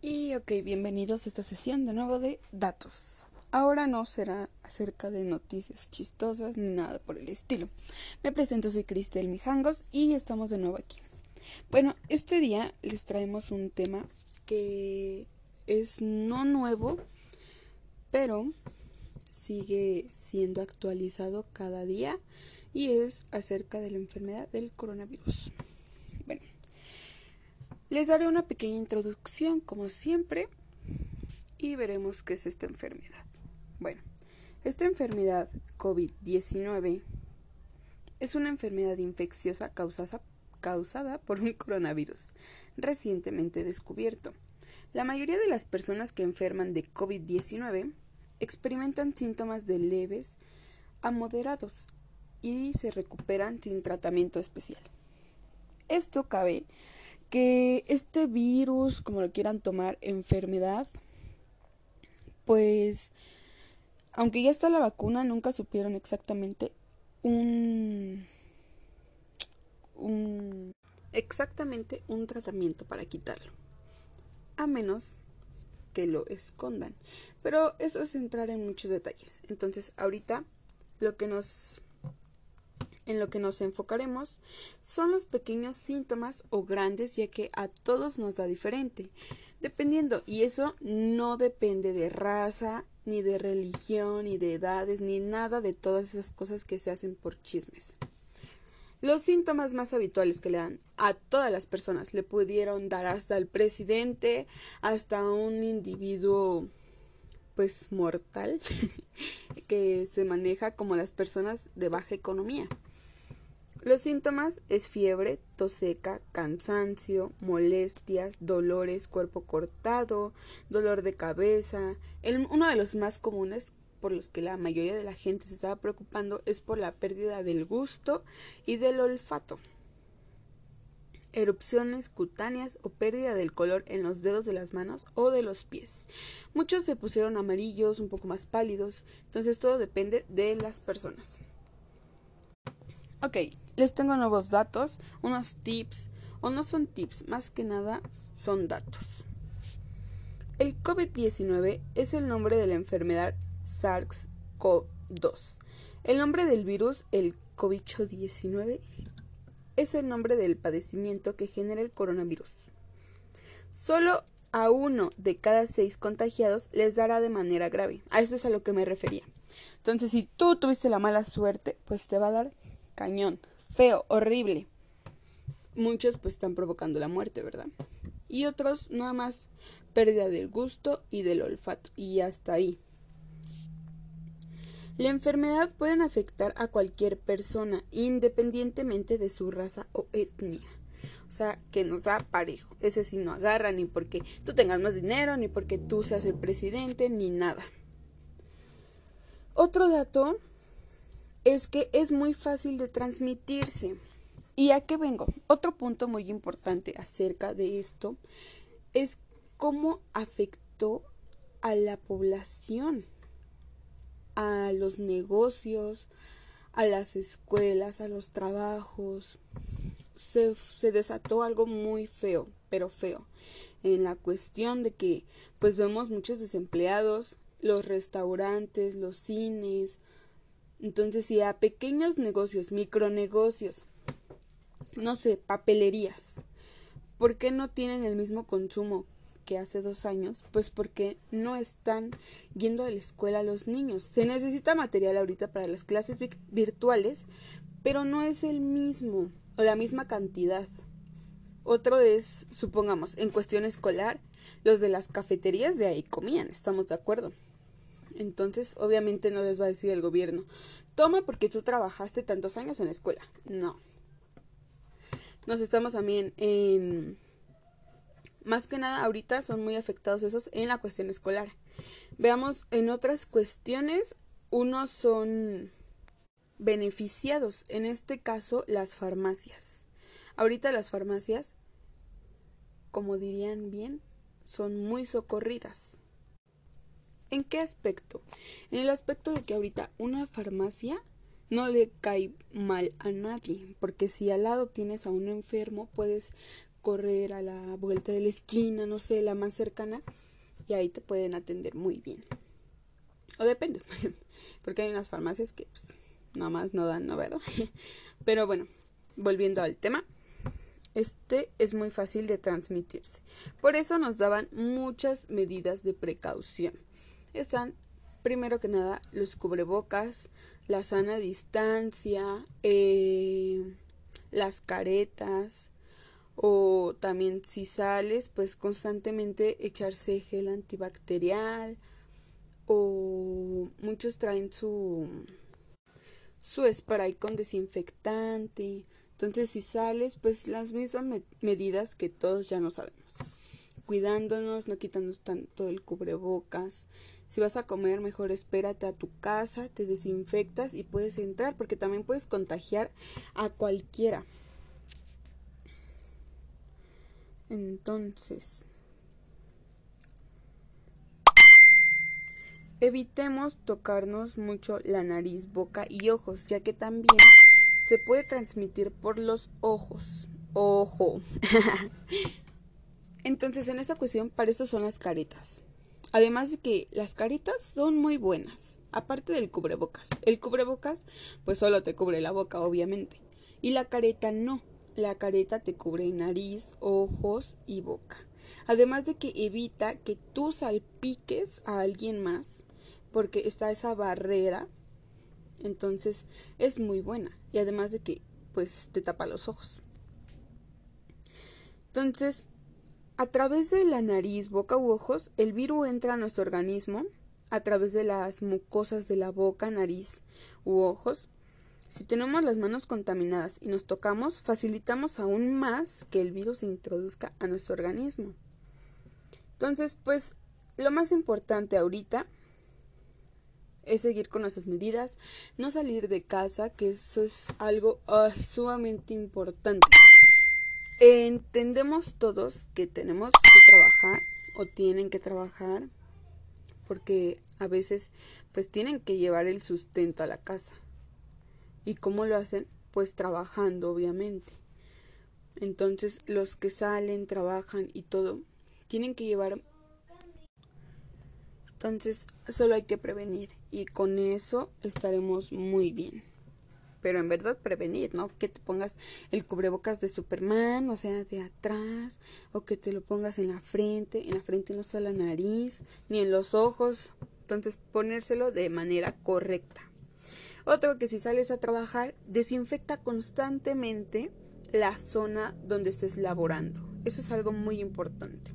Y ok, bienvenidos a esta sesión de nuevo de datos. Ahora no será acerca de noticias chistosas ni nada por el estilo. Me presento, soy Cristel Mijangos y estamos de nuevo aquí. Bueno, este día les traemos un tema que es no nuevo, pero sigue siendo actualizado cada día y es acerca de la enfermedad del coronavirus. Les daré una pequeña introducción como siempre y veremos qué es esta enfermedad. Bueno, esta enfermedad COVID-19 es una enfermedad infecciosa causada, causada por un coronavirus recientemente descubierto. La mayoría de las personas que enferman de COVID-19 experimentan síntomas de leves a moderados y se recuperan sin tratamiento especial. Esto cabe que este virus, como lo quieran tomar, enfermedad, pues, aunque ya está la vacuna, nunca supieron exactamente un, un exactamente un tratamiento para quitarlo. A menos que lo escondan. Pero eso es entrar en muchos detalles. Entonces, ahorita lo que nos en lo que nos enfocaremos son los pequeños síntomas o grandes, ya que a todos nos da diferente, dependiendo, y eso no depende de raza, ni de religión, ni de edades, ni nada de todas esas cosas que se hacen por chismes. Los síntomas más habituales que le dan a todas las personas le pudieron dar hasta el presidente, hasta un individuo pues mortal que se maneja como las personas de baja economía. Los síntomas es fiebre, tos seca, cansancio, molestias, dolores, cuerpo cortado, dolor de cabeza. uno de los más comunes por los que la mayoría de la gente se estaba preocupando es por la pérdida del gusto y del olfato. Erupciones cutáneas o pérdida del color en los dedos de las manos o de los pies. Muchos se pusieron amarillos, un poco más pálidos, entonces todo depende de las personas. Ok, les tengo nuevos datos, unos tips, o no son tips, más que nada son datos. El COVID-19 es el nombre de la enfermedad SARS-CoV-2. El nombre del virus, el COVID-19, es el nombre del padecimiento que genera el coronavirus. Solo a uno de cada seis contagiados les dará de manera grave. A eso es a lo que me refería. Entonces, si tú tuviste la mala suerte, pues te va a dar cañón, feo, horrible. Muchos pues están provocando la muerte, ¿verdad? Y otros nada más pérdida del gusto y del olfato. Y hasta ahí. La enfermedad puede afectar a cualquier persona, independientemente de su raza o etnia. O sea, que nos da parejo. Ese sí no agarra ni porque tú tengas más dinero, ni porque tú seas el presidente, ni nada. Otro dato es que es muy fácil de transmitirse. ¿Y a qué vengo? Otro punto muy importante acerca de esto es cómo afectó a la población a los negocios, a las escuelas, a los trabajos. Se, se, desató algo muy feo, pero feo, en la cuestión de que pues vemos muchos desempleados, los restaurantes, los cines. Entonces, si a pequeños negocios, micronegocios, no sé, papelerías, ¿por qué no tienen el mismo consumo que hace dos años, pues porque no están yendo a la escuela los niños. Se necesita material ahorita para las clases virtuales, pero no es el mismo o la misma cantidad. Otro es, supongamos, en cuestión escolar, los de las cafeterías de ahí comían, estamos de acuerdo. Entonces, obviamente no les va a decir el gobierno, toma porque tú trabajaste tantos años en la escuela. No. Nos estamos también en más que nada, ahorita son muy afectados esos en la cuestión escolar. Veamos, en otras cuestiones, unos son beneficiados, en este caso las farmacias. Ahorita las farmacias, como dirían bien, son muy socorridas. ¿En qué aspecto? En el aspecto de que ahorita una farmacia no le cae mal a nadie, porque si al lado tienes a un enfermo, puedes correr a la vuelta de la esquina, no sé, la más cercana, y ahí te pueden atender muy bien. O depende, porque hay unas farmacias que pues, nada más no dan, ¿no? ¿Verdad? Pero bueno, volviendo al tema, este es muy fácil de transmitirse. Por eso nos daban muchas medidas de precaución. Están, primero que nada, los cubrebocas, la sana distancia, eh, las caretas, o también si sales, pues constantemente echarse gel antibacterial, o muchos traen su su spray con desinfectante. Entonces, si sales, pues las mismas medidas que todos ya no sabemos. Cuidándonos, no quitándonos tanto el cubrebocas. Si vas a comer, mejor espérate a tu casa, te desinfectas y puedes entrar, porque también puedes contagiar a cualquiera. Entonces, Evitemos tocarnos mucho la nariz, boca y ojos, ya que también se puede transmitir por los ojos. Ojo. Entonces, en esta cuestión, para eso son las caretas. Además de que las caretas son muy buenas, aparte del cubrebocas. El cubrebocas, pues solo te cubre la boca, obviamente. Y la careta no. La careta te cubre nariz, ojos y boca. Además de que evita que tú salpiques a alguien más porque está esa barrera. Entonces es muy buena. Y además de que pues te tapa los ojos. Entonces, a través de la nariz, boca u ojos, el virus entra a nuestro organismo a través de las mucosas de la boca, nariz u ojos. Si tenemos las manos contaminadas y nos tocamos, facilitamos aún más que el virus se introduzca a nuestro organismo. Entonces, pues lo más importante ahorita es seguir con nuestras medidas, no salir de casa, que eso es algo sumamente importante. Entendemos todos que tenemos que trabajar o tienen que trabajar porque a veces pues tienen que llevar el sustento a la casa. ¿Y cómo lo hacen? Pues trabajando, obviamente. Entonces los que salen, trabajan y todo, tienen que llevar entonces, solo hay que prevenir y con eso estaremos muy bien. Pero en verdad prevenir, ¿no? Que te pongas el cubrebocas de Superman, o sea, de atrás, o que te lo pongas en la frente, en la frente no está la nariz, ni en los ojos. Entonces, ponérselo de manera correcta. Otro que si sales a trabajar, desinfecta constantemente la zona donde estés laborando. Eso es algo muy importante.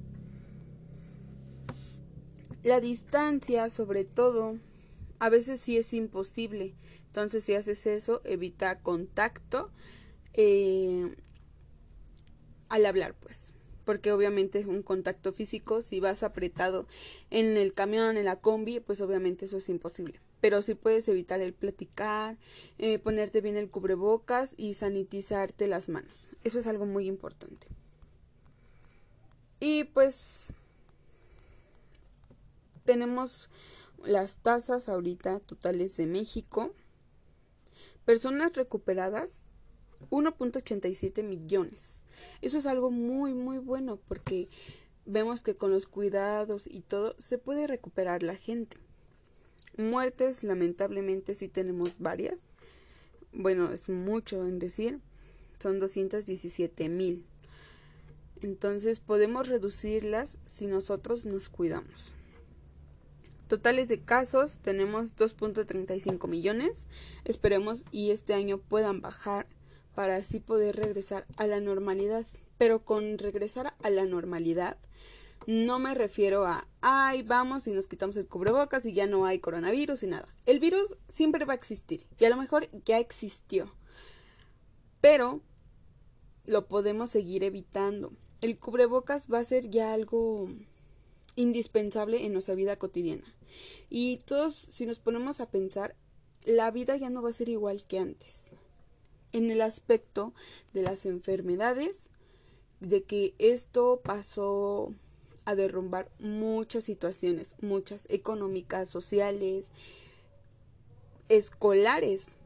La distancia, sobre todo, a veces sí es imposible. Entonces, si haces eso, evita contacto eh, al hablar, pues. Porque obviamente es un contacto físico. Si vas apretado en el camión, en la combi, pues obviamente eso es imposible. Pero sí puedes evitar el platicar, eh, ponerte bien el cubrebocas y sanitizarte las manos. Eso es algo muy importante. Y pues tenemos las tasas ahorita totales de México. Personas recuperadas, 1.87 millones. Eso es algo muy, muy bueno porque vemos que con los cuidados y todo se puede recuperar la gente. Muertes, lamentablemente, sí tenemos varias. Bueno, es mucho en decir. Son 217 mil. Entonces podemos reducirlas si nosotros nos cuidamos. Totales de casos tenemos 2.35 millones. Esperemos y este año puedan bajar para así poder regresar a la normalidad. Pero con regresar a la normalidad no me refiero a, ay, vamos y nos quitamos el cubrebocas y ya no hay coronavirus y nada. El virus siempre va a existir y a lo mejor ya existió. Pero lo podemos seguir evitando. El cubrebocas va a ser ya algo indispensable en nuestra vida cotidiana. Y todos, si nos ponemos a pensar, la vida ya no va a ser igual que antes. En el aspecto de las enfermedades, de que esto pasó a derrumbar muchas situaciones, muchas económicas, sociales, escolares,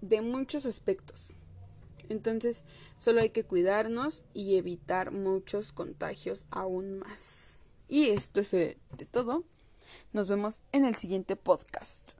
de muchos aspectos. Entonces, solo hay que cuidarnos y evitar muchos contagios aún más. Y esto es de todo. Nos vemos en el siguiente podcast.